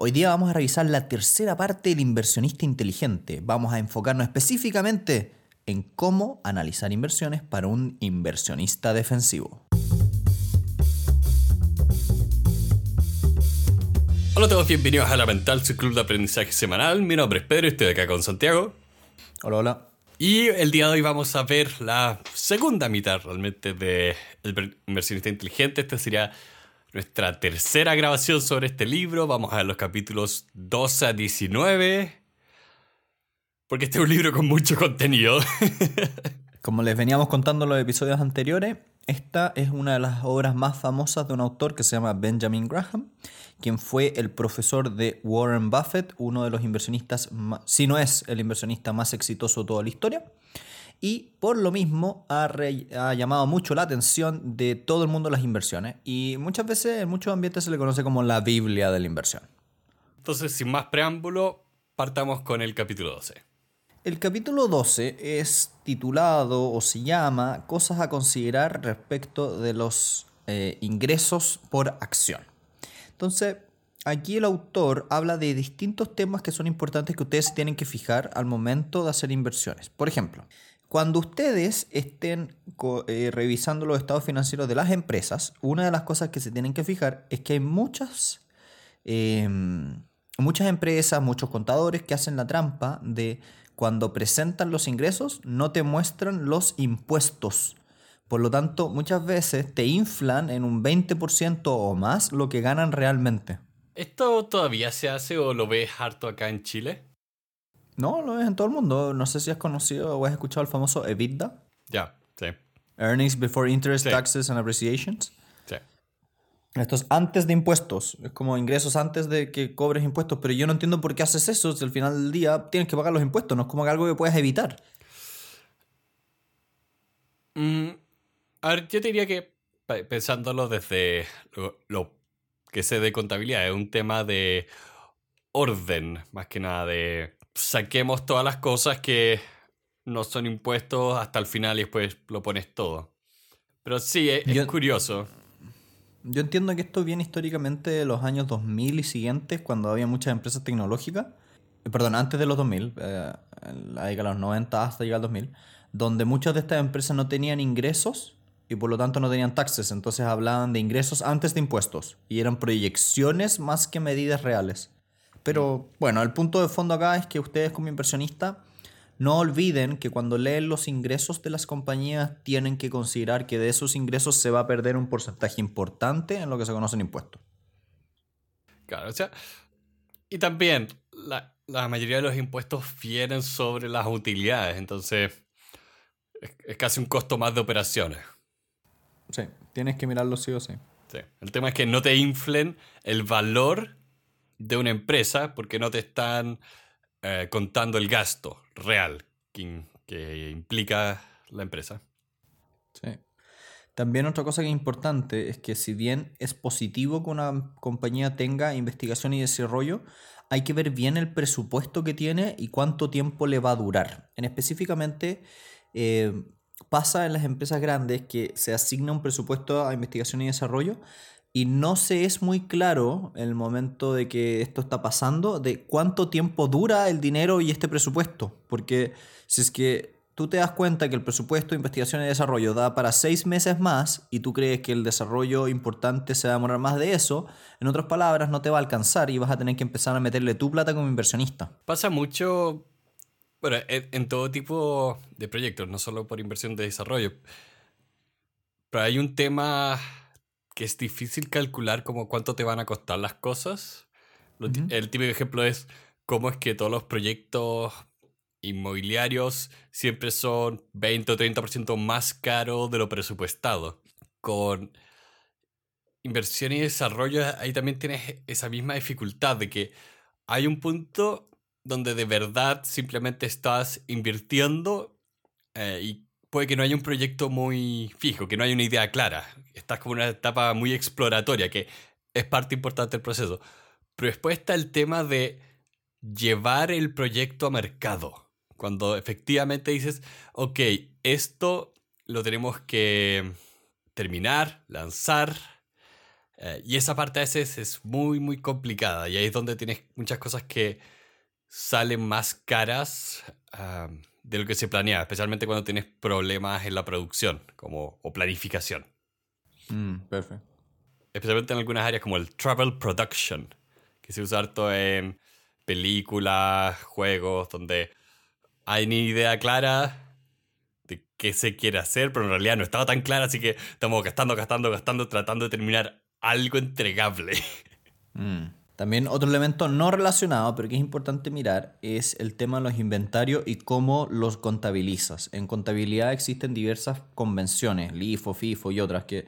Hoy día vamos a revisar la tercera parte del inversionista inteligente. Vamos a enfocarnos específicamente en cómo analizar inversiones para un inversionista defensivo. Hola a todos, bienvenidos a La Mental, su club de aprendizaje semanal. Mi nombre es Pedro y estoy acá con Santiago. Hola, hola. Y el día de hoy vamos a ver la segunda mitad realmente de El inversionista inteligente. Esta sería nuestra tercera grabación sobre este libro. Vamos a ver los capítulos 12 a 19. Porque este es un libro con mucho contenido. Como les veníamos contando en los episodios anteriores, esta es una de las obras más famosas de un autor que se llama Benjamin Graham, quien fue el profesor de Warren Buffett, uno de los inversionistas, si no es el inversionista más exitoso de toda la historia y por lo mismo ha, llamado mucho la atención de todo el mundo las inversiones y muchas veces en muchos ambientes se le conoce como la Biblia de la inversión. Entonces, sin más preámbulo, partamos con el capítulo 12. El capítulo 12 es titulado o se llama Cosas a considerar respecto de los eh, ingresos por acción. Entonces, aquí el autor habla de distintos temas que son importantes que ustedes tienen que fijar al momento de hacer inversiones. Por ejemplo, cuando ustedes estén eh, revisando los estados financieros de las empresas, una de las cosas que se tienen que fijar es que hay muchas, em, muchas empresas, muchos contadores que hacen la trampa de cuando presentan los ingresos no te muestran los impuestos. Por lo tanto, muchas veces te inflan en un 20% o más lo que ganan realmente. ¿Esto todavía se hace o lo ves harto acá en Chile? No, lo ves en todo el mundo. No sé si has conocido o has escuchado el famoso EBITDA. Ya, sí. Earnings before interest, taxes and appreciations. Sí. Esto es antes de impuestos. Es como ingresos antes de que cobres impuestos. Pero yo no entiendo por qué haces eso si al final del día tienes que pagar los impuestos. No es como algo que puedes evitar. Mm, a ver, yo te diría que pensándolo desde lo que sé de contabilidad, es un tema de orden, más que nada de saquemos todas las cosas que no son impuestos hasta el final y después lo pones todo. Pero sí, es, curioso. Yo entiendo que esto viene históricamente de los años 2000 y siguientes, cuando había muchas empresas tecnológicas, eh, perdón, antes de los 2000, eh, la década de los 90 hasta llegar al 2000, donde muchas de estas empresas no tenían ingresos y por lo tanto no tenían taxes, entonces hablaban de ingresos antes de impuestos y eran proyecciones más que medidas reales. Pero bueno, el punto de fondo acá es que ustedes como inversionistas no olviden que cuando leen los ingresos de las compañías tienen que considerar que de esos ingresos se va a perder un porcentaje importante en lo que se conocen impuestos. Claro, o sea, y también la, mayoría de los impuestos vienen sobre las utilidades, entonces es, casi un costo más de operaciones. Sí, tienes que mirarlo sí o sí. Sí, el tema es que no te inflen el valor de una empresa porque no te están eh, contando el gasto real que, implica la empresa. Sí. También otra cosa que es importante es que si bien es positivo que una compañía tenga investigación y desarrollo, hay que ver bien el presupuesto que tiene y cuánto tiempo le va a durar. En específicamente, eh, pasa en las empresas grandes que se asigna un presupuesto a investigación y desarrollo, y no se es muy claro el momento de que esto está pasando de cuánto tiempo dura el dinero y este presupuesto. Porque si es que tú te das cuenta que el presupuesto de investigación y desarrollo da para seis meses más y tú crees que el desarrollo importante se va a demorar más de eso, en otras palabras, no te va a alcanzar y vas a tener que empezar a meterle tu plata como inversionista. Pasa mucho, bueno, en todo tipo de proyectos, no solo por inversión de desarrollo. Pero hay un tema que es difícil calcular como cuánto te van a costar las cosas. El típico ejemplo es cómo es que todos los proyectos inmobiliarios siempre son 20 o 30% más caros de lo presupuestado. Con inversión y desarrollo ahí también tienes esa misma dificultad de que hay un punto donde de verdad simplemente estás invirtiendo eh, y puede que no haya un proyecto muy fijo, que no haya una idea clara. Estás como en una etapa muy exploratoria, que es parte importante del proceso. Pero después está el tema de llevar el proyecto a mercado. Cuando efectivamente dices, ok, esto lo tenemos que terminar, lanzar, Eh, y esa parte a veces es muy, muy complicada. Y ahí es donde tienes muchas cosas que salen más caras de lo que se planea, especialmente cuando tienes problemas en la producción como, o planificación. Mm, perfecto. Especialmente en algunas áreas como el travel production, que se usa harto en películas, juegos, donde hay ni idea clara de qué se quiere hacer, pero en realidad no estaba tan clara, así que estamos gastando, gastando, gastando, tratando de terminar algo entregable. Mm. También otro elemento no relacionado, pero que es importante mirar, es el tema de los inventarios y cómo los contabilizas. En contabilidad existen diversas convenciones, LIFO, FIFO y otras, que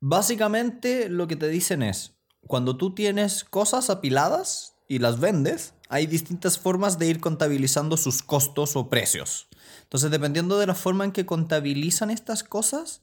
básicamente lo que te dicen es, cuando tú tienes cosas apiladas y las vendes, hay distintas formas de ir contabilizando sus costos o precios. Entonces, dependiendo de la forma en que contabilizan estas cosas,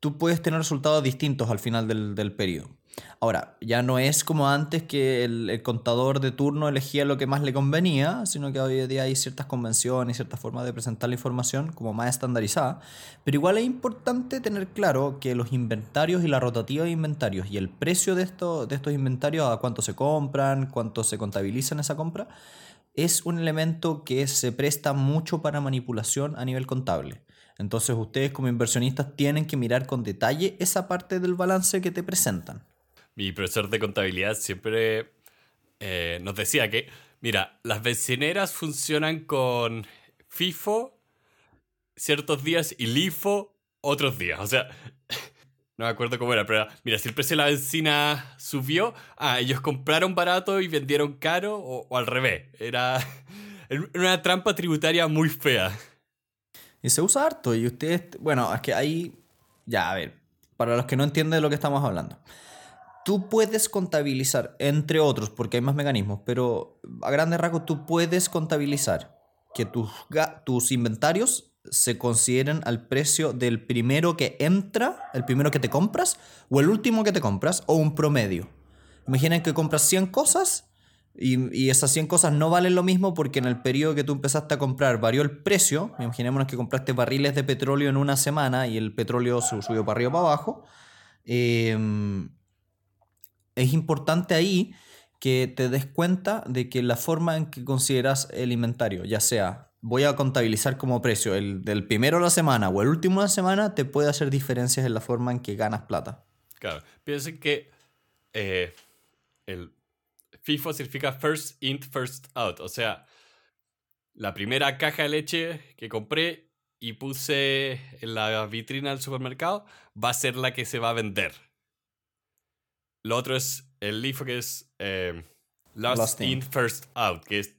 tú puedes tener resultados distintos al final del, del periodo. Ahora, ya no es como antes que el, contador de turno elegía lo que más le convenía, sino que hoy en día hay ciertas convenciones y ciertas formas de presentar la información como más estandarizada. Pero igual es importante tener claro que los inventarios y la rotativa de inventarios y el precio de, esto, de estos inventarios, a cuánto se compran, cuánto se contabiliza en esa compra, es un elemento que se presta mucho para manipulación a nivel contable. Entonces ustedes como inversionistas tienen que mirar con detalle esa parte del balance que te presentan. Mi profesor de contabilidad siempre eh, nos decía que, mira, las bencineras funcionan con FIFO ciertos días y LIFO otros días. O sea, no me acuerdo cómo era, pero mira, si el precio de la benzina subió, ah, ellos compraron barato y vendieron caro o, o al revés. Era una trampa tributaria muy fea. Y se usa harto. Y ustedes, bueno, es que ahí, ya, a ver, para los que no entienden de lo que estamos hablando. Tú puedes contabilizar, entre otros, porque hay más mecanismos, pero a grandes rasgos tú puedes contabilizar que tus, tus inventarios se consideren al precio del primero que entra, el primero que te compras, o el último que te compras, o un promedio. Imaginen que compras 100 cosas y, esas 100 cosas no valen lo mismo porque en el periodo que tú empezaste a comprar varió el precio. Imaginémonos que compraste barriles de petróleo en una semana y el petróleo subió para arriba o para abajo. Em, es importante ahí que te des cuenta de que la forma en que consideras el inventario, ya sea voy a contabilizar como precio el del primero de la semana o el último de la semana, te puede hacer diferencias en la forma en que ganas plata. Claro, piensen que eh, el FIFO significa first in, first out. O sea, la primera caja de leche que compré y puse en la vitrina del supermercado va a ser la que se va a vender. Lo otro es el LIFO que es eh, last, in, first out. Que es,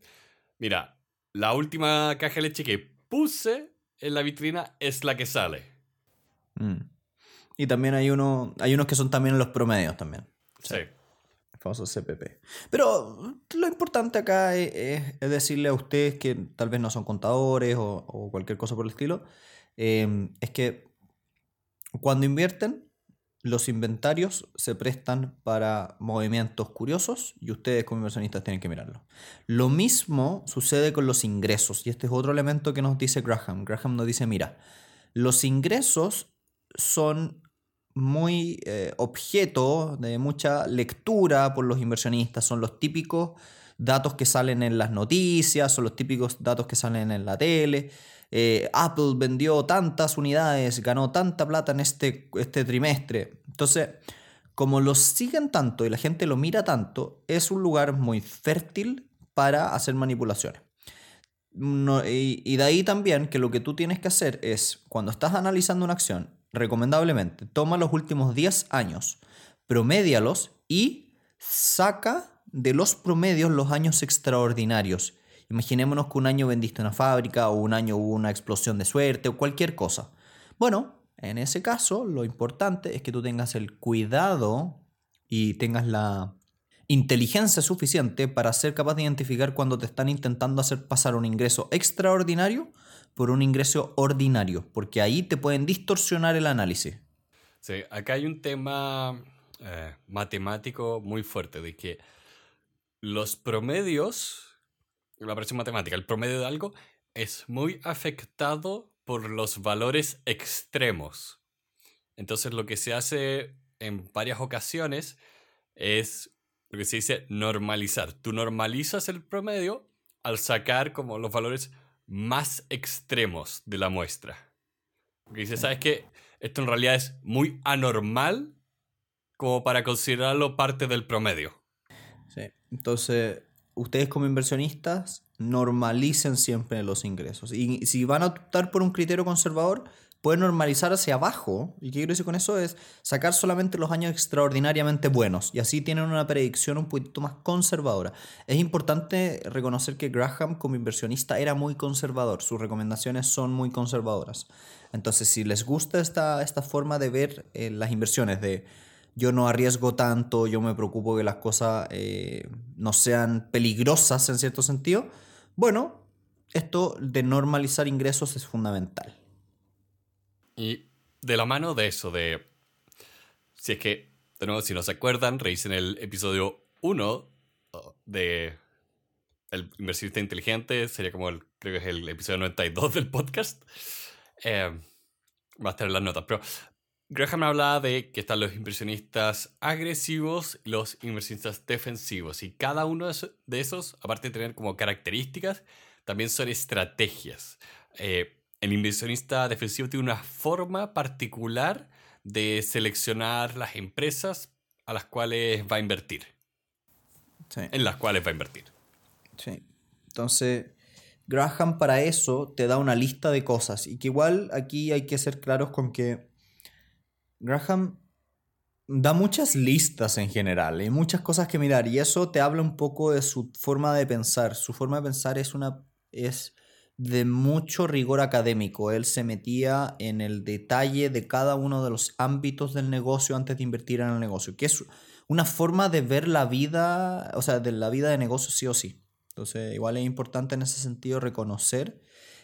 mira, la última caja de leche que puse en la vitrina es la que sale. Mm. Y también hay, uno, hay unos que son también los promedios también. sí famoso CPP. Pero lo importante acá es, decirle a ustedes que tal vez no son contadores o, cualquier cosa por el estilo, em, es que cuando invierten, los inventarios se prestan para movimientos curiosos y ustedes como inversionistas tienen que mirarlo. Lo mismo sucede con los ingresos y este es otro elemento que nos dice Graham. Graham nos dice, mira, los ingresos son muy eh, objeto de mucha lectura por los inversionistas. Son los típicos datos que salen en las noticias, son los típicos datos que salen en la tele. Eh, Apple vendió tantas unidades, ganó tanta plata en este, este trimestre. Entonces, como los siguen tanto y la gente lo mira tanto, es un lugar muy fértil para hacer manipulaciones. y, y de ahí también que lo que tú tienes que hacer es, cuando estás analizando una acción recomendablemente, toma los últimos 10 años, promédialos y saca de los promedios los años extraordinarios. Imaginémonos que un año vendiste una fábrica o un año hubo una explosión de suerte o cualquier cosa. Bueno, en ese caso lo importante es que tú tengas el cuidado y tengas la inteligencia suficiente para ser capaz de identificar cuando te están intentando hacer pasar un ingreso extraordinario por un ingreso ordinario, porque ahí te pueden distorsionar el análisis. Sí, acá hay un tema eh, matemático muy fuerte, de que los promedios, la operación matemática, el promedio de algo, es muy afectado por los valores extremos. Entonces lo que se hace en varias ocasiones es lo que se dice normalizar. Tú normalizas el promedio al sacar como los valores más extremos de la muestra. Porque dice, ¿sabes qué? Esto en realidad es muy anormal como para considerarlo parte del promedio. Sí. Entonces, ustedes como inversionistas normalicen siempre los ingresos. Y si van a optar por un criterio conservador, pueden normalizar hacia abajo. ¿Y qué quiero decir con eso? Es sacar solamente los años extraordinariamente buenos. Y así tienen una predicción un poquito más conservadora. Es importante reconocer que Graham como inversionista era muy conservador. Sus recomendaciones son muy conservadoras. Entonces, si les gusta esta, esta forma de ver eh, las inversiones, de yo no arriesgo tanto, yo me preocupo que las cosas eh, no sean peligrosas en cierto sentido, bueno, esto de normalizar ingresos es fundamental. Y de la mano de eso, de... Si es que, de nuevo, si no se acuerdan, revisen el episodio 1 de El inversionista inteligente, sería como el, creo que es el episodio 92 del podcast. Eh, va a estar en las notas, pero Graham hablaba de que están los inversionistas agresivos y los inversionistas defensivos. Y cada uno de esos, aparte de tener como características, también son estrategias. Eh, el inversionista defensivo tiene una forma particular de seleccionar las empresas a las cuales va a invertir. En las cuales va a invertir. Sí. Entonces, Graham para eso te da una lista de cosas. Y que igual aquí hay que ser claros con que Graham da muchas listas en general, hay muchas cosas que mirar y eso te habla un poco de su forma de pensar. Su forma de pensar es una es de mucho rigor académico. Él se metía en el detalle de cada uno de los ámbitos del negocio antes de invertir en el negocio, que es una forma de ver la vida, o sea, de la vida de negocio sí o sí. Entonces, igual es importante en ese sentido reconocer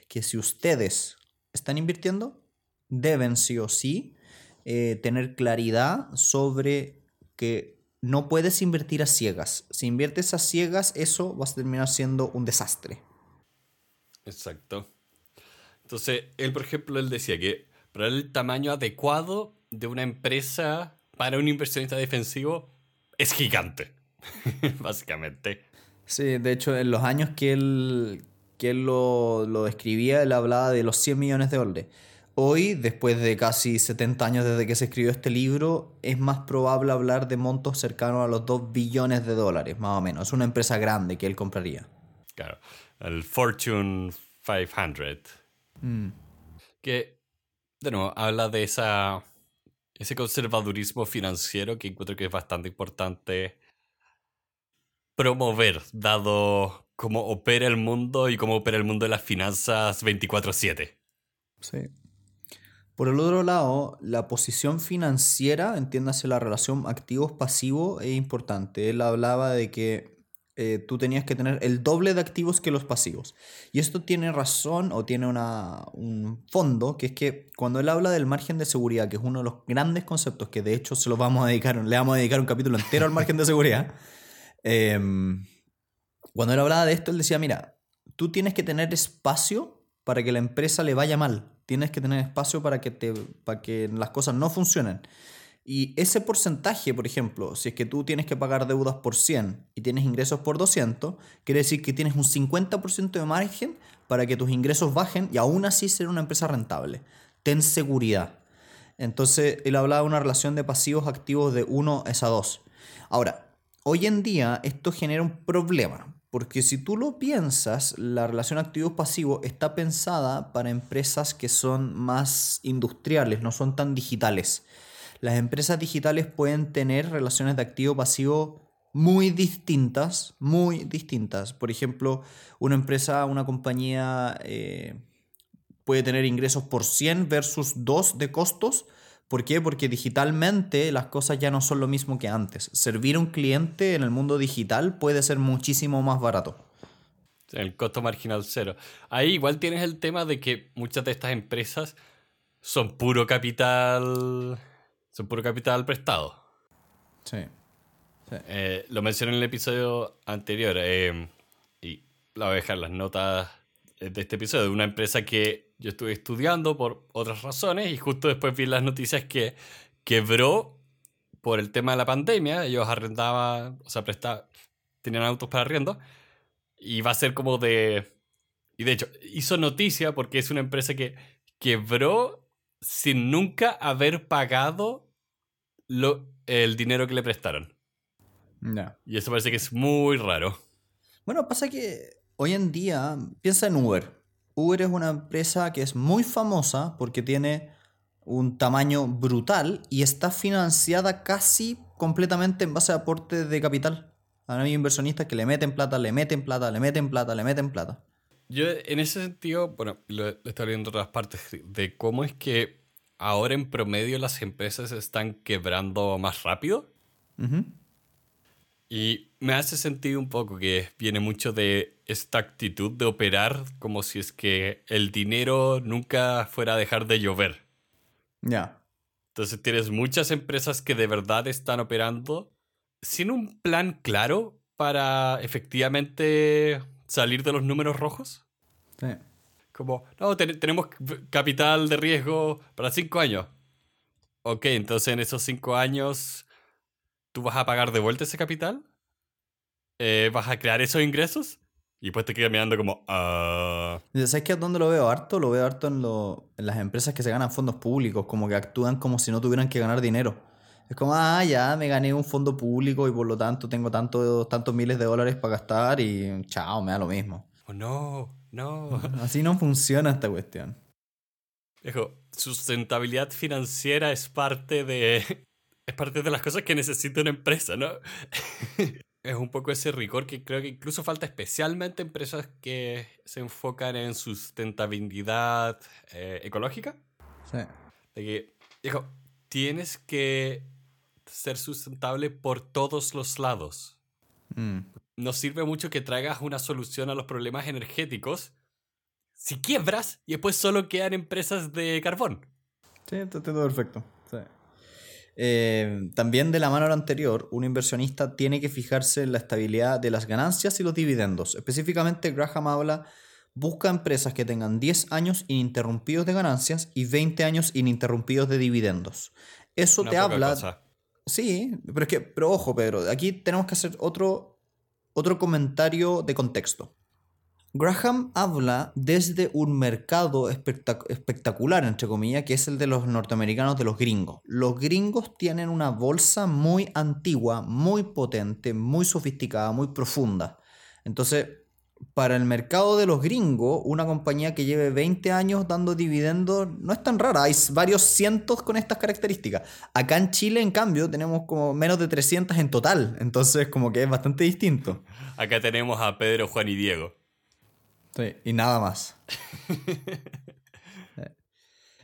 que si ustedes están invirtiendo, deben sí o sí eh, tener claridad sobre que no puedes invertir a ciegas. Si inviertes a ciegas, eso va a terminar siendo un desastre. Exacto. Entonces, él, por ejemplo, él decía que para el tamaño adecuado de una empresa para un inversionista defensivo es gigante, básicamente. Sí, de hecho, en los años que él, que él lo, lo describía, él hablaba de los 100 millones de dólares. Hoy, después de casi 70 años desde que se escribió este libro, es más probable hablar de montos cercanos a los 2 billones de dólares, más o menos. Es una empresa grande que él compraría. Claro, el Fortune 500. Mm. Que, de nuevo, habla de esa, ese conservadurismo financiero que encuentro que es bastante importante promover, dado cómo opera el mundo y cómo opera el mundo de las finanzas 24/7. Sí. Por el otro lado, la posición financiera, entiéndase la relación activos-pasivos, es importante. Él hablaba de que eh, tú tenías que tener el doble de activos que los pasivos. Y esto tiene razón o tiene una, un fondo, que es que cuando él habla del margen de seguridad, que es uno de los grandes conceptos que de hecho se lo vamos a dedicar, le vamos a dedicar un capítulo entero al margen de seguridad, em, cuando él hablaba de esto, él decía, mira, tú tienes que tener espacio para que la empresa le vaya mal tienes que tener espacio para que, te, para que las cosas no funcionen. Y ese porcentaje, por ejemplo, si es que tú tienes que pagar deudas por 100 y tienes ingresos por 200, quiere decir que tienes un 50% de margen para que tus ingresos bajen y aún así ser una empresa rentable. Ten seguridad. Entonces, él hablaba de una relación de pasivos activos de 1 es a 2. Ahora, hoy en día esto genera un problema, porque si tú lo piensas, la relación activo-pasivo está pensada para empresas que son más industriales, no son tan digitales. Las empresas digitales pueden tener relaciones de activo-pasivo muy distintas, muy distintas. Por ejemplo, una empresa, una compañía eh, puede tener ingresos por 100 versus 2 de costos, ¿Por qué? Porque digitalmente las cosas ya no son lo mismo que antes. Servir a un cliente en el mundo digital puede ser muchísimo más barato. El costo marginal cero. Ahí igual tienes el tema de que muchas de estas empresas son puro capital. Son puro capital prestado. Sí. Eh, lo mencioné en el episodio anterior. Eh, y la voy a dejar las notas de este episodio. De una empresa que yo estuve estudiando por otras razones y justo después vi las noticias que quebró por el tema de la pandemia, ellos arrendaban, o sea, prestaban, tenían autos para arriendo, y va a ser como de... Y de hecho, hizo noticia porque es una empresa que quebró sin nunca haber pagado lo, el dinero que le prestaron. Ya. Y eso parece que es muy raro. Bueno, pasa que hoy en día, piensa en Uber. Uber es una empresa que es muy famosa porque tiene un tamaño brutal y está financiada casi completamente en base a aportes de capital. Ahora hay inversionistas que le meten plata, le meten plata, le meten plata, le meten plata. Yo en ese sentido, bueno, lo, lo estoy viendo en otras partes, de cómo es que ahora en promedio las empresas están quebrando más rápido. Ujú. Y me hace sentido un poco que viene mucho de esta actitud de operar como si es que el dinero nunca fuera a dejar de llover. Ya. Entonces tienes muchas empresas que de verdad están operando sin un plan claro para efectivamente salir de los números rojos. Sí. Como, no, ten- tenemos capital de riesgo para cinco años. Ok, entonces en esos cinco años, ¿tú vas a pagar de vuelta ese capital? Eh, ¿Vas a crear esos ingresos? Y después te quedas mirando como, ah... Y ¿Sabes qué? ¿Dónde lo veo harto? Lo veo harto en, lo- en las empresas que se ganan fondos públicos, como que actúan como si no tuvieran que ganar dinero. Es como, ah, ya, me gané un fondo público y por lo tanto tengo tanto, tantos miles de dólares para gastar y chao, me da lo mismo. Oh, no, no. Así no funciona esta cuestión. Dijo, sustentabilidad financiera es parte de. Es parte de las cosas que necesita una empresa, ¿no? es un poco ese rigor que creo que incluso falta especialmente en empresas que se enfocan en sustentabilidad eh, ecológica. Sí. De que, dijo, tienes que ser sustentable por todos los lados. Mm. No sirve mucho que traigas una solución a los problemas energéticos si quiebras y después solo quedan empresas de carbón. Sí, está está todo perfecto. Eh, también de la mano a lo anterior, un inversionista tiene que fijarse en la estabilidad de las ganancias y los dividendos. Específicamente, Graham habla, busca empresas que tengan 10 años ininterrumpidos de ganancias y 20 años ininterrumpidos de dividendos. Eso Una te habla... cosa. Sí, pero es que, pero ojo, Pedro, aquí tenemos que hacer otro, otro comentario de contexto. Graham habla desde un mercado espectac- espectacular, entre comillas, que es el de los norteamericanos, de los gringos. Los gringos tienen una bolsa muy antigua, muy potente, muy sofisticada, muy profunda. Entonces, para el mercado de los gringos, una compañía que lleve 20 años dando dividendos no es tan rara. Hay varios cientos con estas características. Acá en Chile, en cambio, tenemos como menos de 300 en total. Entonces, como que es bastante distinto. Acá tenemos a Pedro, Juan y Diego. Sí, y nada más.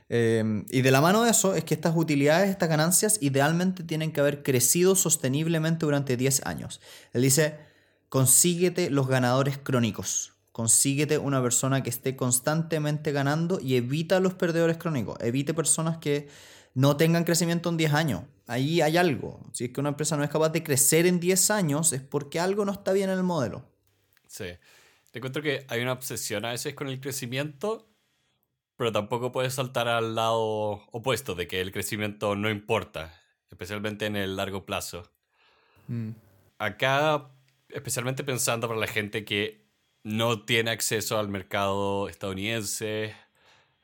Eh, y de la mano de eso es que estas utilidades, estas ganancias, idealmente tienen que haber crecido sosteniblemente durante 10 años. Él dice, consíguete los ganadores crónicos. Consíguete una persona que esté constantemente ganando y evita los perdedores crónicos. Evite personas que no tengan crecimiento en 10 años. Ahí hay algo. Si es que una empresa no es capaz de crecer en 10 años, es porque algo no está bien en el modelo. Sí. Te encuentro que hay una obsesión a veces con el crecimiento, pero tampoco puedes saltar al lado opuesto de que el crecimiento no importa, especialmente en el largo plazo. Acá, especialmente pensando para la gente que no tiene acceso al mercado estadounidense,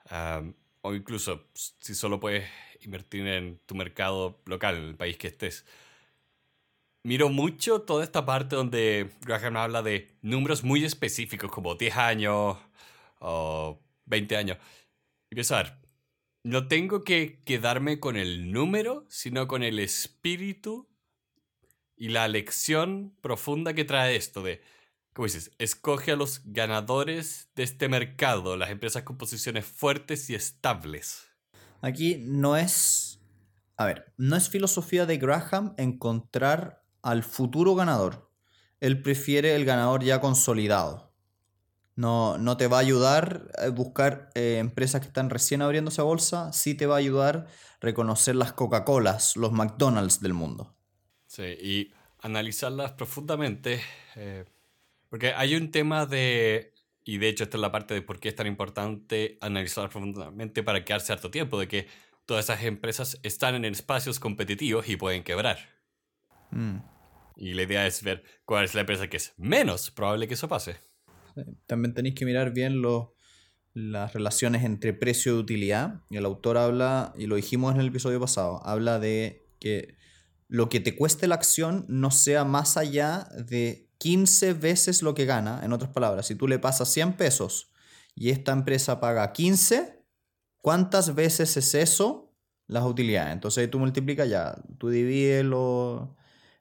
am, o incluso si solo puedes invertir en tu mercado local, en el país que estés. Miro mucho toda esta parte donde Graham habla de números muy específicos, como 10 años o 20 años. Y ver, no tengo que quedarme con el número, sino con el espíritu y la lección profunda que trae esto de, como dices, escoge a los ganadores de este mercado, las empresas con posiciones fuertes y estables. Aquí no es. A ver, no es filosofía de Graham encontrar al futuro ganador. Él prefiere el ganador ya consolidado. No, no te va a ayudar a buscar eh, empresas que están recién abriéndose a bolsa. Sí te va a ayudar reconocer las Coca-Colas, los McDonald's del mundo. Sí, y analizarlas profundamente. eh, porque hay un tema de. Y de hecho, esta es la parte de por qué es tan importante analizarlas profundamente para quedarse harto tiempo. De que todas esas empresas están en espacios competitivos y pueden quebrar. Mm. Y la idea es ver cuál es la empresa que es menos probable que eso pase. También tenéis que mirar bien los, las relaciones entre precio y utilidad. Y el autor habla, y lo dijimos en el episodio pasado, habla de que lo que te cueste la acción no sea más allá de 15 veces lo que gana. En otras palabras, si tú le pasas 100 pesos y esta empresa paga 15, ¿cuántas veces es eso las utilidades? Entonces tú multiplicas ya, tú divides lo,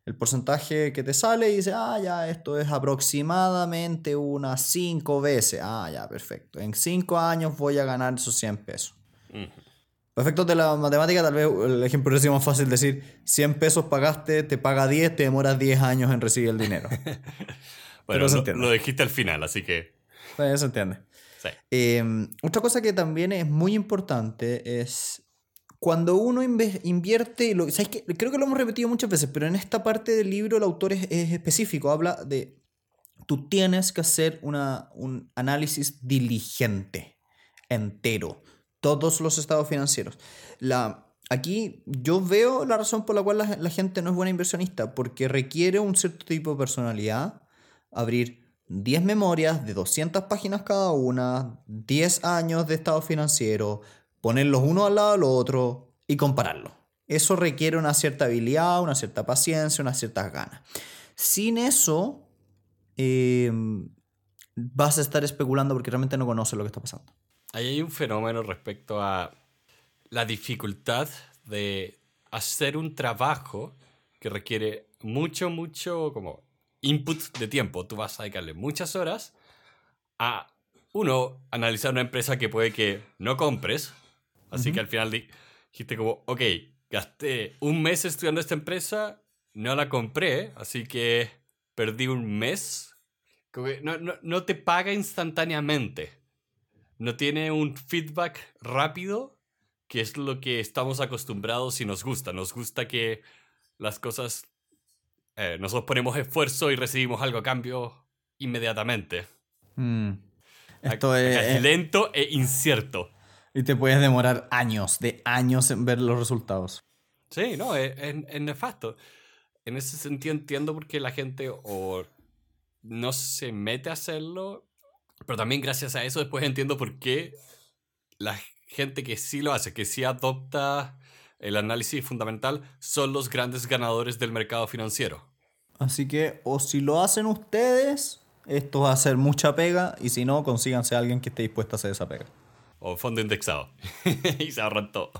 el porcentaje que te sale y dices, ah, ya, esto es aproximadamente unas 5 veces. Ah, ya, perfecto. En 5 años voy a ganar esos 100 pesos. Perfecto de la matemática, tal vez el ejemplo es más fácil decir, 100 pesos pagaste, te paga 10, te demoras 10 años en recibir el dinero. bueno, lo, lo, dijiste al final, así que... Pues se entiende. Sí. Eh, otra cosa que también es muy importante es cuando uno invierte, lo, ¿sabes qué? creo que lo hemos repetido muchas veces, pero en esta parte del libro el autor es, es específico, habla de, tú tienes que hacer una, un análisis diligente, entero todos los estados financieros. La, aquí yo veo la razón por la cual la, gente no es buena inversionista, porque requiere un cierto tipo de personalidad, abrir 10 memorias de 200 páginas cada una, 10 años de estado financiero, ponerlos uno al lado del otro y compararlo. Eso requiere una cierta habilidad, una cierta paciencia, unas ciertas ganas. Sin eso, em, vas a estar especulando porque realmente no conoces lo que está pasando. Ahí hay un fenómeno respecto a la dificultad de hacer un trabajo que requiere mucho, mucho como input de tiempo. Tú vas a dedicarle muchas horas a, uno, analizar una empresa que puede que no compres. Así que al final dijiste como, ok, gasté un mes estudiando esta empresa, no la compré, así que perdí un mes. No, no, no te paga instantáneamente no tiene un feedback rápido, que es lo que estamos acostumbrados y nos gusta. Nos gusta que las cosas, eh, nosotros ponemos esfuerzo y recibimos algo a cambio inmediatamente. Mm. Esto es, lento e incierto. Y te puedes demorar años, de años en ver los resultados. Sí, no, es, es nefasto. En ese sentido entiendo por qué la gente o no se mete a hacerlo pero también gracias a eso después entiendo por qué la gente que sí lo hace, que sí adopta el análisis fundamental, son los grandes ganadores del mercado financiero. Se que o si lo hacen ustedes, esto va a ser mucha pega, y si no, consíganse a alguien que esté dispuesto a hacer esa pega. O fondo indexado. y se ahorran todo.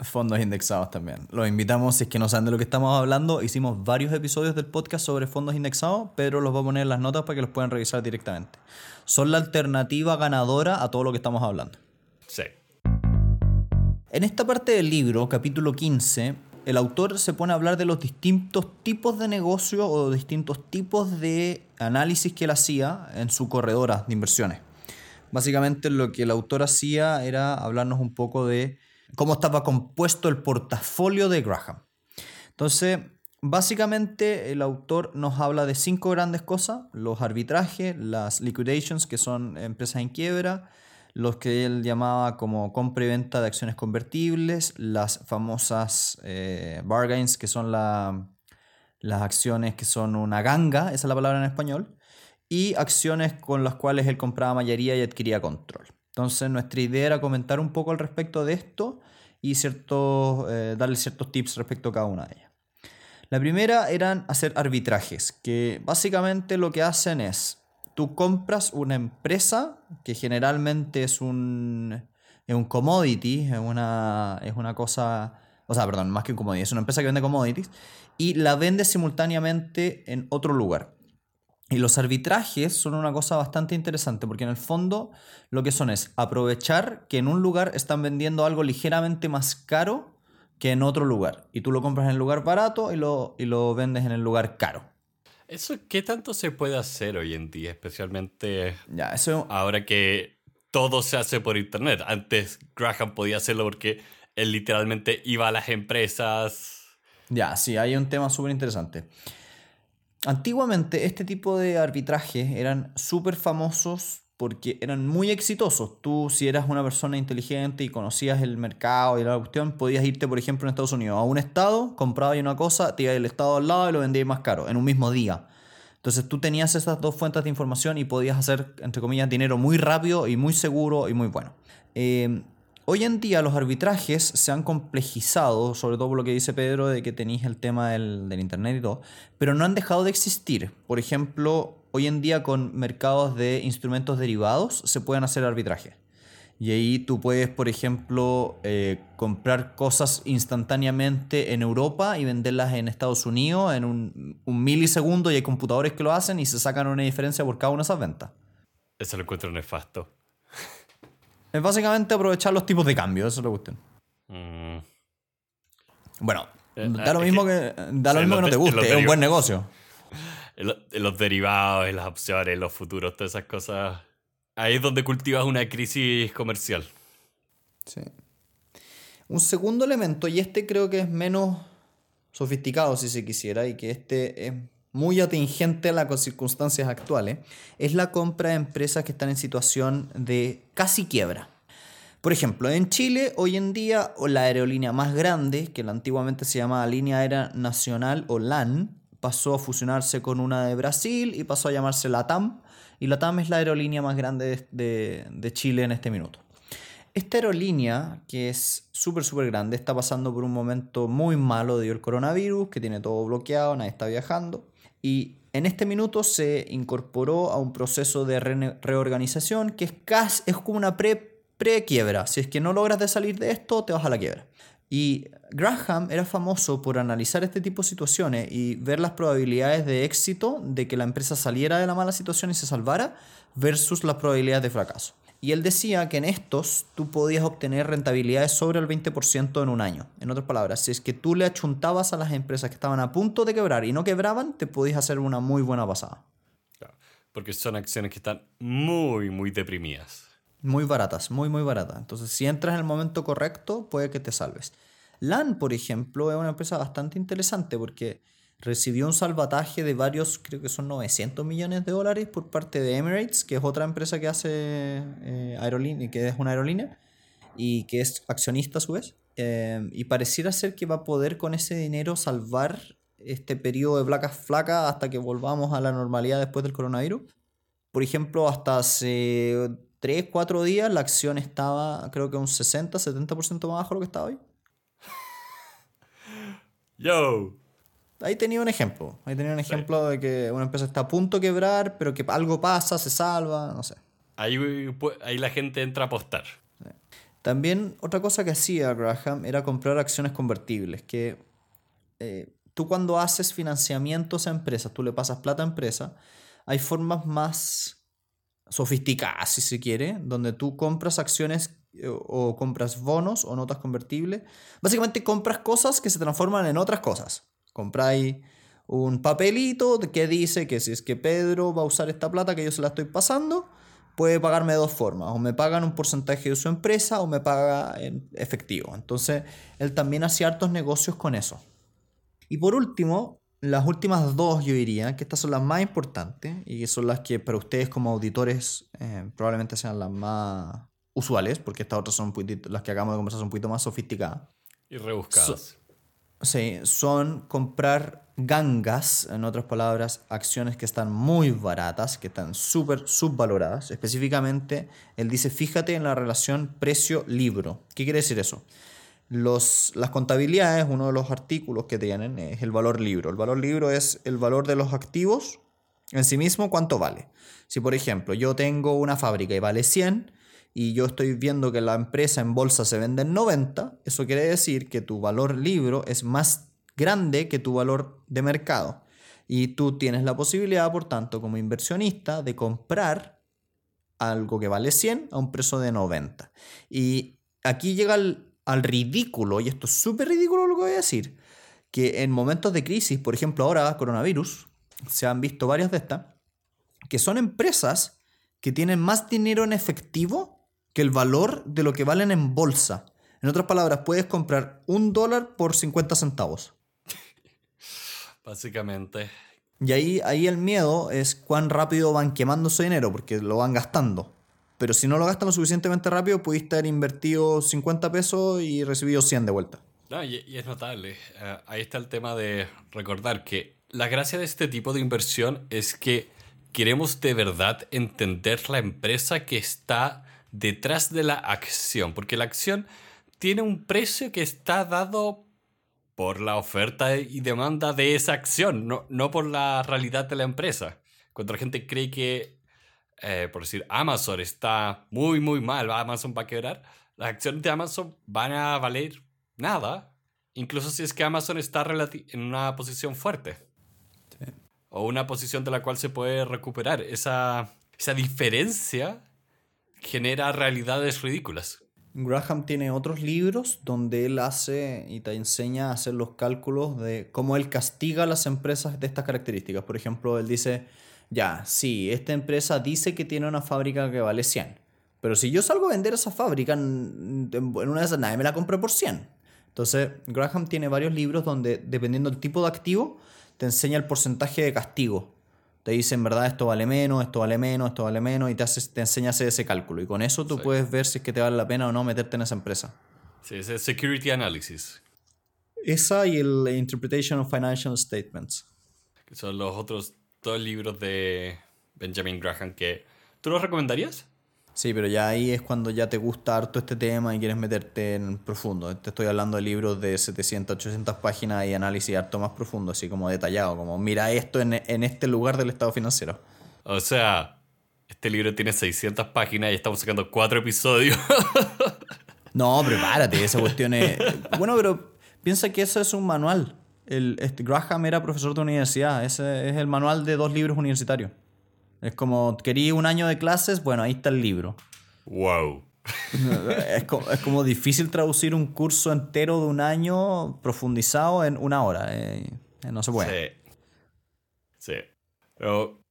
Fondos indexados también. Los invitamos, si es que no saben de lo que estamos hablando, hicimos varios episodios del podcast sobre fondos indexados, pero los voy a poner en las notas para que los puedan revisar directamente. Son la alternativa ganadora a todo lo que estamos hablando. Sí. En esta parte del libro, capítulo 15, el autor se pone a hablar de los distintos tipos de negocio o distintos tipos de análisis que él hacía en su corredora de inversiones. Básicamente lo que el autor hacía era hablarnos un poco de cómo estaba compuesto el portafolio de Graham. Entonces, básicamente el autor nos habla de cinco grandes cosas, los arbitrajes, las liquidations, que son empresas en quiebra, los que él llamaba como compra y venta de acciones convertibles, las famosas eh, bargains, que son las acciones que son una ganga, esa es la palabra en español, y acciones con las cuales él compraba mayoría y adquiría control. Entonces nuestra idea era comentar un poco al respecto de esto y ciertos, eh, darle ciertos tips respecto a cada una de ellas. La primera eran hacer arbitrajes, que básicamente lo que hacen es, tú compras una empresa, que generalmente es un, es un commodity, es una, es una cosa, o sea, perdón, más que un commodity, es una empresa que vende commodities, y la vendes simultáneamente en otro lugar. Y los arbitrajes son una cosa bastante interesante porque en el fondo lo que son es aprovechar que en un lugar están vendiendo algo ligeramente más caro que en otro lugar. Y tú lo compras en el lugar barato y lo, y lo vendes en el lugar caro. ¿Eso qué tanto se puede hacer hoy en día? Especialmente ya, eso... ahora que todo se hace por internet. Antes Graham podía hacerlo porque él literalmente iba a las empresas. Ya, sí, hay un tema súper interesante. Antiguamente este tipo de arbitrajes eran súper famosos porque eran muy exitosos. Tú, si eras una persona inteligente y conocías el mercado y la cuestión, podías irte, por ejemplo, en Estados Unidos a un estado, comprabas una cosa, te ibas al estado al lado y lo vendías más caro, en un mismo día. Entonces tú tenías esas dos fuentes de información y podías hacer, entre comillas, dinero muy rápido y muy seguro y muy bueno. Eh, hoy en día los arbitrajes se han complejizado, sobre todo por lo que dice Pedro de que tenéis el tema del, Internet y todo, pero no han dejado de existir. Por ejemplo, hoy en día con mercados de instrumentos derivados se pueden hacer arbitraje. Y ahí tú puedes, por ejemplo, eh, comprar cosas instantáneamente en Europa y venderlas en Estados Unidos en un, un, milisegundo y hay computadores que lo hacen y se sacan una diferencia por cada una de esas ventas. Eso lo encuentro nefasto. Es básicamente aprovechar los tipos de cambio, eso lo gusten. Mm. Bueno, eh, da lo mismo que, da lo mismo que no te guste, es un buen negocio en los derivados, las opciones, los futuros, todas esas cosas. Ahí es donde cultivas una crisis comercial. Sí. Un segundo elemento, y este creo que es menos sofisticado si se quisiera, y que este es muy atingente a las circunstancias actuales, es la compra de empresas que están en situación de casi quiebra. Por ejemplo, en Chile hoy en día la aerolínea más grande, que antiguamente se llamaba Línea Aérea Nacional o LAN, pasó a fusionarse con una de Brasil y pasó a llamarse LATAM. Y LATAM es la aerolínea más grande de, Chile en este minuto. Esta aerolínea, que es súper, súper grande, está pasando por un momento muy malo debido al coronavirus, que tiene todo bloqueado, nadie está viajando. Y en este minuto se incorporó a un proceso de reorganización que es, casi, es como una pre-quiebra. si es que no logras de salir de esto, te vas a la quiebra. Y Graham era famoso por analizar este tipo de situaciones y ver las probabilidades de éxito de que la empresa saliera de la mala situación y se salvara versus las probabilidades de fracaso. Y él decía que en estos tú podías obtener rentabilidades sobre el 20% en un año. En otras palabras, si es que tú le achuntabas a las empresas que estaban a punto de quebrar y no quebraban, te podías hacer una muy buena pasada. Claro, porque son acciones que están muy, muy deprimidas. Muy baratas, muy, muy baratas. Entonces, si entras en el momento correcto, puede que te salves. LAN, por ejemplo, es una empresa bastante interesante porque recibió un salvataje de varios, creo que son 900 millones de dólares por parte de Emirates, que es otra empresa que hace eh, que es una aerolínea y que es accionista a su vez. Eh, y pareciera ser que va a poder con ese dinero salvar este periodo de placas flacas hasta que volvamos a la normalidad después del coronavirus. Por ejemplo, hasta hace 3, 4 días la acción estaba creo que un 60, 70% más bajo de lo que estaba hoy. Yo. Ahí tenía un ejemplo. Ahí tenía un ejemplo de que una empresa está a punto de quebrar, pero que algo pasa, se salva, no sé. Ahí, ahí la gente entra a apostar. También otra cosa que hacía Graham era comprar acciones convertibles, que eh, tú cuando haces financiamientos a empresas, tú le pasas plata a empresas, hay formas más sofisticada, si se quiere, donde tú compras acciones eh, o compras bonos o notas convertibles. Básicamente compras cosas que se transforman en otras cosas. Compráis un papelito que dice que si es que Pedro va a usar esta plata que yo se la estoy pasando, puede pagarme de dos formas. O me pagan un porcentaje de su empresa o me paga en efectivo. Entonces, él también hacía hartos negocios con eso. Y por último, las últimas dos yo diría que estas son las más importantes y son las que para ustedes como auditores eh, probablemente sean las más usuales, porque estas otras son las que acabamos de conversar son un poquito más sofisticadas. Y rebuscadas. Sí, son comprar gangas, en otras palabras, acciones que están muy baratas, que están súper subvaloradas. Específicamente, él dice, fíjate en la relación precio-libro. ¿Qué quiere decir eso? Los, las contabilidades, uno de los artículos que tienen es el valor libro. El valor libro es el valor de los activos en sí mismo, cuánto vale. Si por ejemplo yo tengo una fábrica y vale 100 y yo estoy viendo que la empresa en bolsa se vende en 90, eso quiere decir que tu valor libro es más grande que tu valor de mercado. Y tú tienes la posibilidad, por tanto, como inversionista, de comprar algo que vale 100 a un precio de 90. Y aquí llega el, al ridículo, y esto es súper ridículo lo que voy a decir, que en momentos de crisis, por ejemplo ahora coronavirus, se han visto varias de estas, que son empresas que tienen más dinero en efectivo que el valor de lo que valen en bolsa. En otras palabras, puedes comprar un dólar por 50 centavos. Básicamente. Y ahí, ahí el miedo es cuán rápido van quemando su dinero, porque lo van gastando. Pero si no lo gastan lo suficientemente rápido, pudiste haber invertido 50 pesos y recibido 100 de vuelta. No, y, y es notable. Eh, ahí está el tema de recordar que la gracia de este tipo de inversión es que queremos de verdad entender la empresa que está detrás de la acción, porque la acción tiene un precio que está dado por la oferta y demanda de esa acción, no, no por la realidad de la empresa. Cuando la gente cree que, eh, por decir, Amazon está muy, muy mal, Amazon va a quebrar, las acciones de Amazon van a valer nada, incluso si es que Amazon está en una posición fuerte. O una posición de la cual se puede recuperar. Esa, esa diferencia genera realidades ridículas. Graham tiene otros libros donde él hace y te enseña a hacer los cálculos de cómo él castiga a las empresas de estas características. Por ejemplo, él dice, ya, sí, esta empresa dice que tiene una fábrica que vale 100, pero si yo salgo a vender esa fábrica, en una de esas nadie me la compra por 100. Entonces, Graham tiene varios libros donde, dependiendo del tipo de activo, te enseña el porcentaje de castigo te dice en verdad esto vale menos, esto vale menos, esto vale menos y te, hace, te enseña a hacer ese cálculo. Y con eso tú puedes ver si es que te vale la pena o no meterte en esa empresa. Sí, ese Security Analysis. Esa y el Interpretation of Financial Statements. Que son los otros dos libros de Benjamin Graham que... ¿Tú los recomendarías? Sí, pero ya ahí es cuando ya te gusta harto este tema y quieres meterte en profundo. Te estoy hablando de libros de 700, 800 páginas y análisis harto más profundo, así como detallado, como mira esto en, este lugar del estado financiero. O sea, este libro tiene 600 páginas y estamos sacando cuatro episodios. no, prepárate, esa cuestión es... Bueno, pero piensa que eso es un manual. El, este, Graham era profesor de universidad, ese es el manual de dos libros universitarios. Es como, quería un año de clases, bueno, ahí está el libro. Wow. Es como, difícil traducir un curso entero de un año profundizado en una hora. Eh, eh, no se puede. Sí. Sí. Pero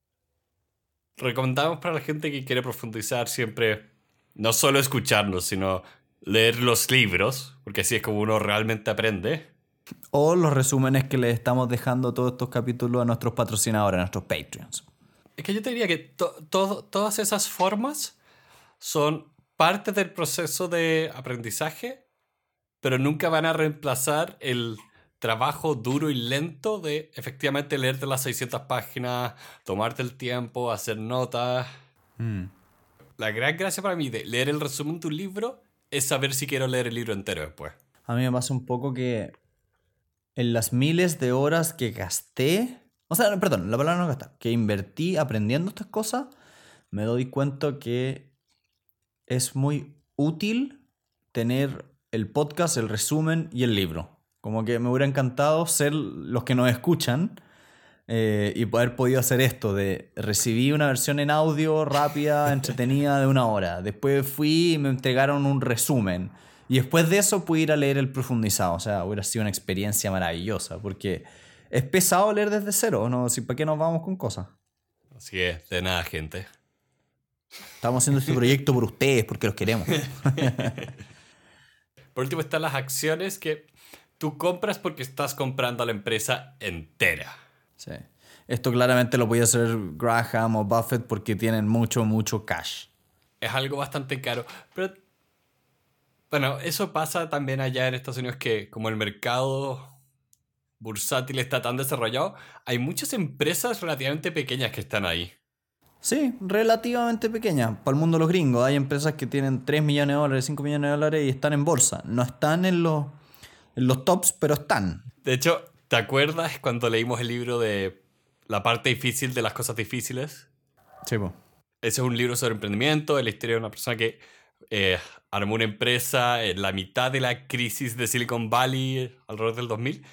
recomendamos para la gente que quiere profundizar siempre no solo escucharnos, sino leer los libros, porque así es como uno realmente aprende. O los resúmenes que le estamos dejando todos estos capítulos a nuestros patrocinadores, a nuestros Patreons. Es que yo te diría que todas esas formas son parte del proceso de aprendizaje, pero nunca van a reemplazar el trabajo duro y lento de efectivamente leerte las 600 páginas, tomarte el tiempo, hacer notas. Mm. La gran gracia para mí de leer el resumen de un libro es saber si quiero leer el libro entero después. A mí me pasa un poco que en las miles de horas que gasté o sea, perdón, la palabra no gastar. Que invertí aprendiendo estas cosas, me doy cuenta que es muy útil tener el podcast, el resumen y el libro. Como que me hubiera encantado ser los que nos escuchan eh, y poder podido hacer esto de recibí una versión en audio rápida, entretenida de una hora. Después fui y me entregaron un resumen. Y después de eso pude ir a leer el profundizado. O sea, hubiera sido una experiencia maravillosa porque es pesado leer desde cero, ¿no? ¿Para qué nos vamos con cosas? Así es, de nada, gente. Estamos haciendo este proyecto por ustedes, porque los queremos. por último están las acciones que tú compras porque estás comprando a la empresa entera. Sí. Esto claramente lo puede hacer Graham o Buffett porque tienen mucho, mucho cash. Es algo bastante caro. Pero, bueno, eso pasa también allá en Estados Unidos que como el mercado bursátil está tan desarrollado, hay muchas empresas relativamente pequeñas que están ahí. Sí, relativamente pequeñas. Para el mundo de los gringos hay empresas que tienen 3 millones de dólares, 5 millones de dólares y están en bolsa. No están en los, en los tops, pero están. De hecho, ¿te acuerdas cuando leímos el libro de La parte difícil de las cosas difíciles? Sí, pues. Ese es un libro sobre emprendimiento, de la historia de una persona que eh, armó una empresa en la mitad de la crisis de Silicon Valley alrededor del 2000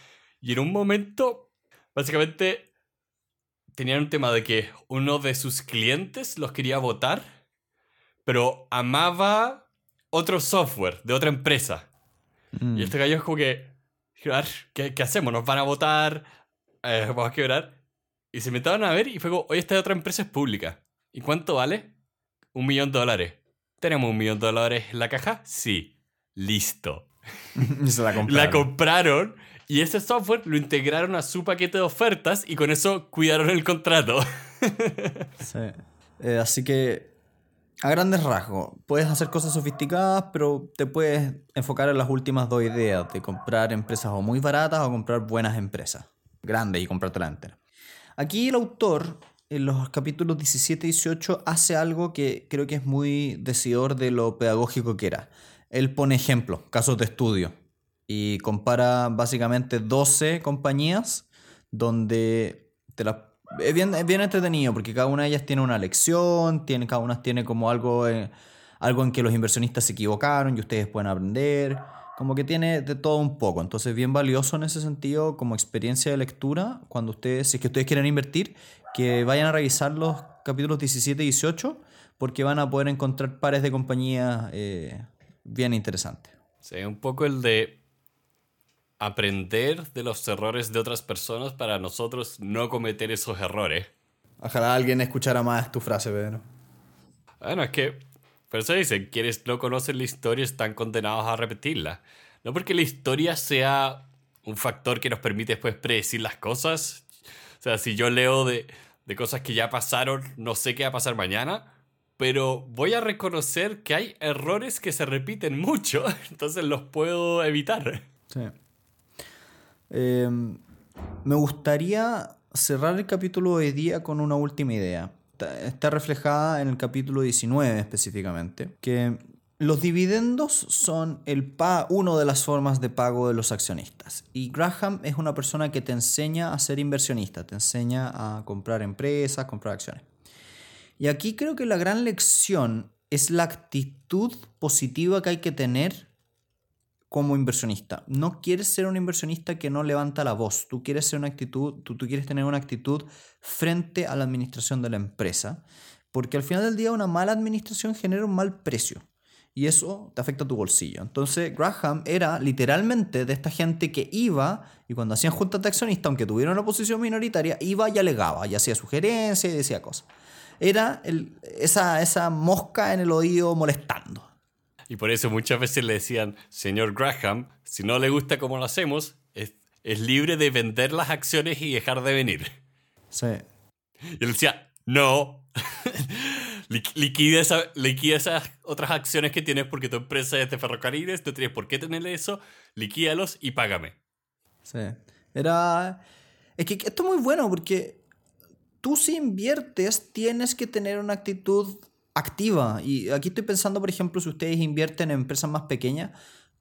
y en un momento, básicamente, tenían un tema de que uno de sus clientes los quería votar, pero amaba otro software de otra empresa. Y mm. este gallo es como que, ¿qué, ¿qué, hacemos? ¿Nos van a votar? Eh, ¿Vamos a quebrar? Y se metieron a ver y fue como, oye, esta otra empresa es pública. ¿Y cuánto vale? Un millón de dólares. ¿Tenemos un millón de dólares en la caja? Sí. Listo. la La compraron Y ese software lo integraron a su paquete de ofertas y con eso cuidaron el contrato. sí. Eh, así que, a grandes rasgos, puedes hacer cosas sofisticadas, pero te puedes enfocar en las últimas dos ideas, de comprar empresas o muy baratas o comprar buenas empresas, grandes y comprártela entera. Aquí el autor, en los capítulos 17 y 18, hace algo que creo que es muy decidor de lo pedagógico que era. Él pone ejemplos, casos de estudio, y compara básicamente 12 compañías donde te es, bien, bien entretenido porque cada una de ellas tiene una lección, tiene, cada una tiene como algo, eh, algo en que los inversionistas se equivocaron y ustedes pueden aprender. Como que tiene de todo un poco. Entonces, bien valioso en ese sentido como experiencia de lectura. Cuando ustedes, si es que ustedes quieren invertir, que vayan a revisar los capítulos 17 y 18, porque van a poder encontrar pares de compañías eh, bien interesantes. Sí, un poco el de aprender de los errores de otras personas para nosotros no cometer esos errores. Ojalá alguien escuchara más tu frase, Pedro. Bueno, es que por eso dicen, quienes no conocen la historia están condenados a repetirla. No porque la historia sea un factor que nos permite después predecir las cosas. O sea, si yo leo de, de cosas que ya pasaron, no sé qué va a pasar mañana, pero voy a reconocer que hay errores que se repiten mucho, entonces los puedo evitar. Sí. Eh, me gustaría cerrar el capítulo de hoy día con una última idea está reflejada en el capítulo 19 específicamente, que los dividendos son el una de las formas de pago de los accionistas. Y Graham es una persona que te enseña a ser inversionista, te enseña a comprar empresas, comprar acciones. Y aquí creo que la gran lección es la actitud positiva que hay que tener como inversionista. No quieres ser un inversionista que no levanta la voz. Tú quieres ser una actitud, tú, quieres tener una actitud frente a la administración de la empresa, porque al final del día una mala administración genera un mal precio y eso te afecta a tu bolsillo. Entonces Graham era literalmente de esta gente que iba y cuando hacían juntas de accionistas, aunque tuvieran una posición minoritaria, iba y alegaba y hacía sugerencias y decía cosas. Era esa, esa mosca en el oído molestando. Y por eso muchas veces le decían, señor Graham, si no le gusta cómo lo hacemos, es, es libre de vender las acciones y dejar de venir. Sí. Y él decía, no, liquida, esa, liquida esas otras acciones que tienes porque tu empresa es de ferrocarriles, no tienes por qué tener eso, liquídalos y págame. Sí. Era... Es que esto es muy bueno porque tú si inviertes tienes que tener una actitud activa. Y aquí estoy pensando, por ejemplo, si ustedes invierten en empresas más pequeñas,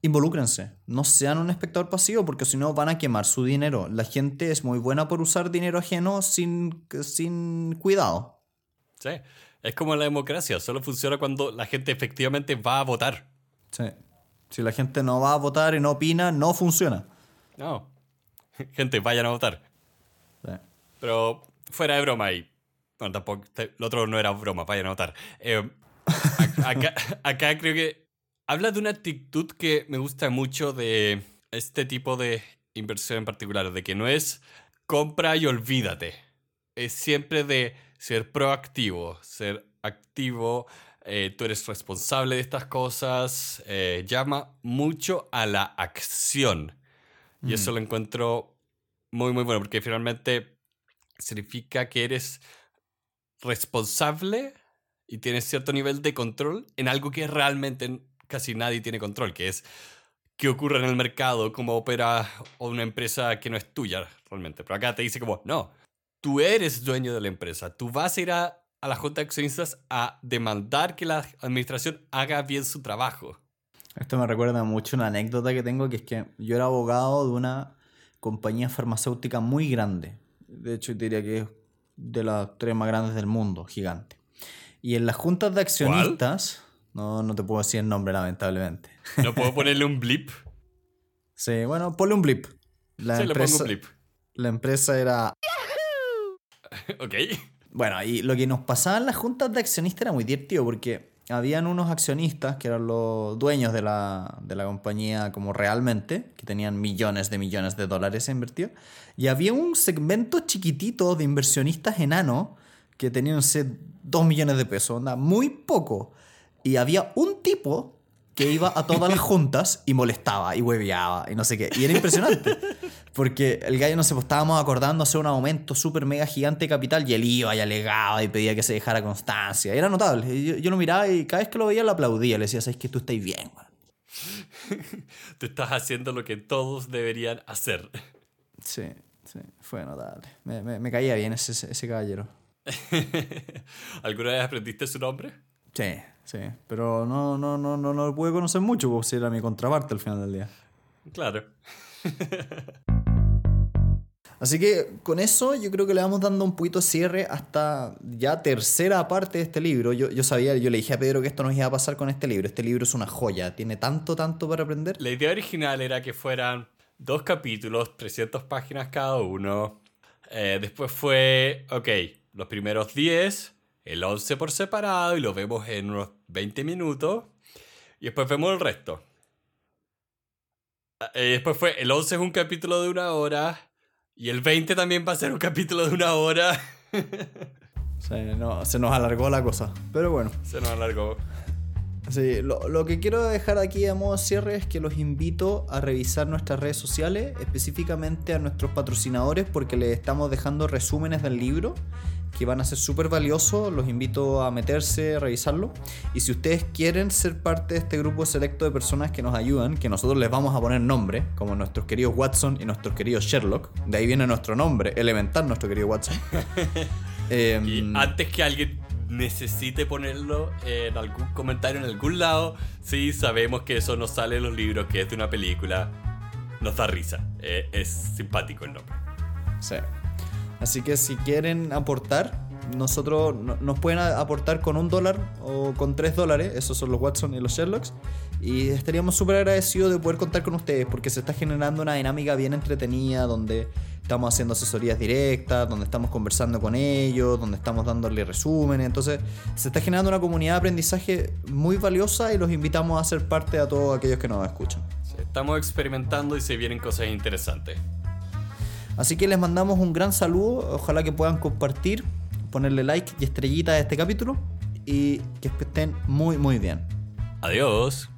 involúcrense. No sean un espectador pasivo porque si no van a quemar su dinero. La gente es muy buena por usar dinero ajeno sin, sin cuidado. Sí, es como la democracia. Solo funciona cuando la gente efectivamente va a votar. Sí. Si la gente no va a votar y no opina, no funciona. No. Gente, vayan a votar. Sí. Pero fuera de broma y bueno, tampoco. Lo otro no era broma, vaya a notar. Eh, acá, creo que habla de una actitud que me gusta mucho de este tipo de inversión en particular, de que no es compra y olvídate. Es siempre de ser proactivo, ser activo, eh, tú eres responsable de estas cosas, eh, llama mucho a la acción. Y eso mm. lo encuentro muy, muy bueno, porque finalmente significa que eres responsable y tienes cierto nivel de control en algo que realmente casi nadie tiene control, que es qué ocurre en el mercado, cómo opera una empresa que no es tuya realmente. Pero acá te dice como, no, tú eres dueño de la empresa, tú vas a ir a, a la Junta de Accionistas a demandar que la administración haga bien su trabajo. Esto me recuerda mucho una anécdota que tengo, que es que yo era abogado de una compañía farmacéutica muy grande. De hecho, diría que es de las tres más grandes del mundo, gigante. Y en las juntas de accionistas, no, no te puedo decir el nombre, lamentablemente. ¿No puedo ponerle un blip? sí, bueno, ponle un blip. La empresa, le pongo un blip. La empresa era. ok. Bueno, y lo que nos pasaba en las juntas de accionistas era muy divertido porque habían unos accionistas que eran los dueños de la, de la compañía como realmente, que tenían millones de millones de dólares a invertir, y había un segmento chiquitito de inversionistas enanos que tenían, 2 millones de pesos, onda, muy poco. Y había un tipo que iba a todas las juntas y molestaba y hueveaba y no sé qué. Y era impresionante. Porque el gallo, no sé, pues estábamos acordando hacer un aumento súper mega gigante de capital y él iba y alegaba y pedía que se dejara constancia. Era notable. Yo, yo lo miraba y cada vez que lo veía lo aplaudía. Le decía, ¿sabes que tú estás bien, Tú estás haciendo lo que todos deberían hacer. Sí, sí, fue notable. Me, me, caía bien ese, ese caballero. ¿Alguna vez aprendiste su nombre? Sí, sí. Pero no, no, no, no, no lo pude conocer mucho, porque si era mi contraparte al final del día. Claro. Así que con eso yo creo que le vamos dando un poquito cierre hasta ya tercera parte de este libro. Yo, yo sabía, yo le dije a Pedro que esto nos iba a pasar con este libro. Este libro es una joya, tiene tanto, tanto para aprender. La idea original era que fueran dos capítulos, 300 páginas cada uno. Eh, después fue, ok, los primeros 10, el 11 por separado y lo vemos en unos 20 minutos. Y después vemos el resto. Y eh, después fue, el 11 es un capítulo de una hora. Y el 20 también va a ser un capítulo de una hora. se, se nos alargó la cosa. Pero bueno. Se nos alargó. Sí, lo, lo, que quiero dejar aquí a modo de cierre es que los invito a revisar nuestras redes sociales, específicamente a nuestros patrocinadores, porque les estamos dejando resúmenes del libro que van a ser súper valiosos. Los invito a meterse, a revisarlo. Y si ustedes quieren ser parte de este grupo selecto de personas que nos ayudan, que nosotros les vamos a poner nombre, como nuestros queridos Watson y nuestros queridos Sherlock, de ahí viene nuestro nombre, elemental, nuestro querido Watson. Em, y antes que alguien necesite ponerlo en algún comentario en algún lado, sí sabemos que eso no sale en los libros, que es de una película. Nos da risa. Eh, es simpático el nombre. Sí. Así que si quieren aportar, nosotros nos pueden aportar con un dólar o con tres dólares, esos son los Watson y los Sherlocks, y estaríamos súper agradecidos de poder contar con ustedes porque se está generando una dinámica bien entretenida donde estamos haciendo asesorías directas, donde estamos conversando con ellos, donde estamos dándole resúmenes, entonces se está generando una comunidad de aprendizaje muy valiosa y los invitamos a ser parte a todos aquellos que nos escuchan. estamos experimentando y se vienen cosas interesantes. Así que les mandamos un gran saludo, ojalá que puedan compartir, ponerle like y estrellita a este capítulo y que estén muy muy bien. Adiós.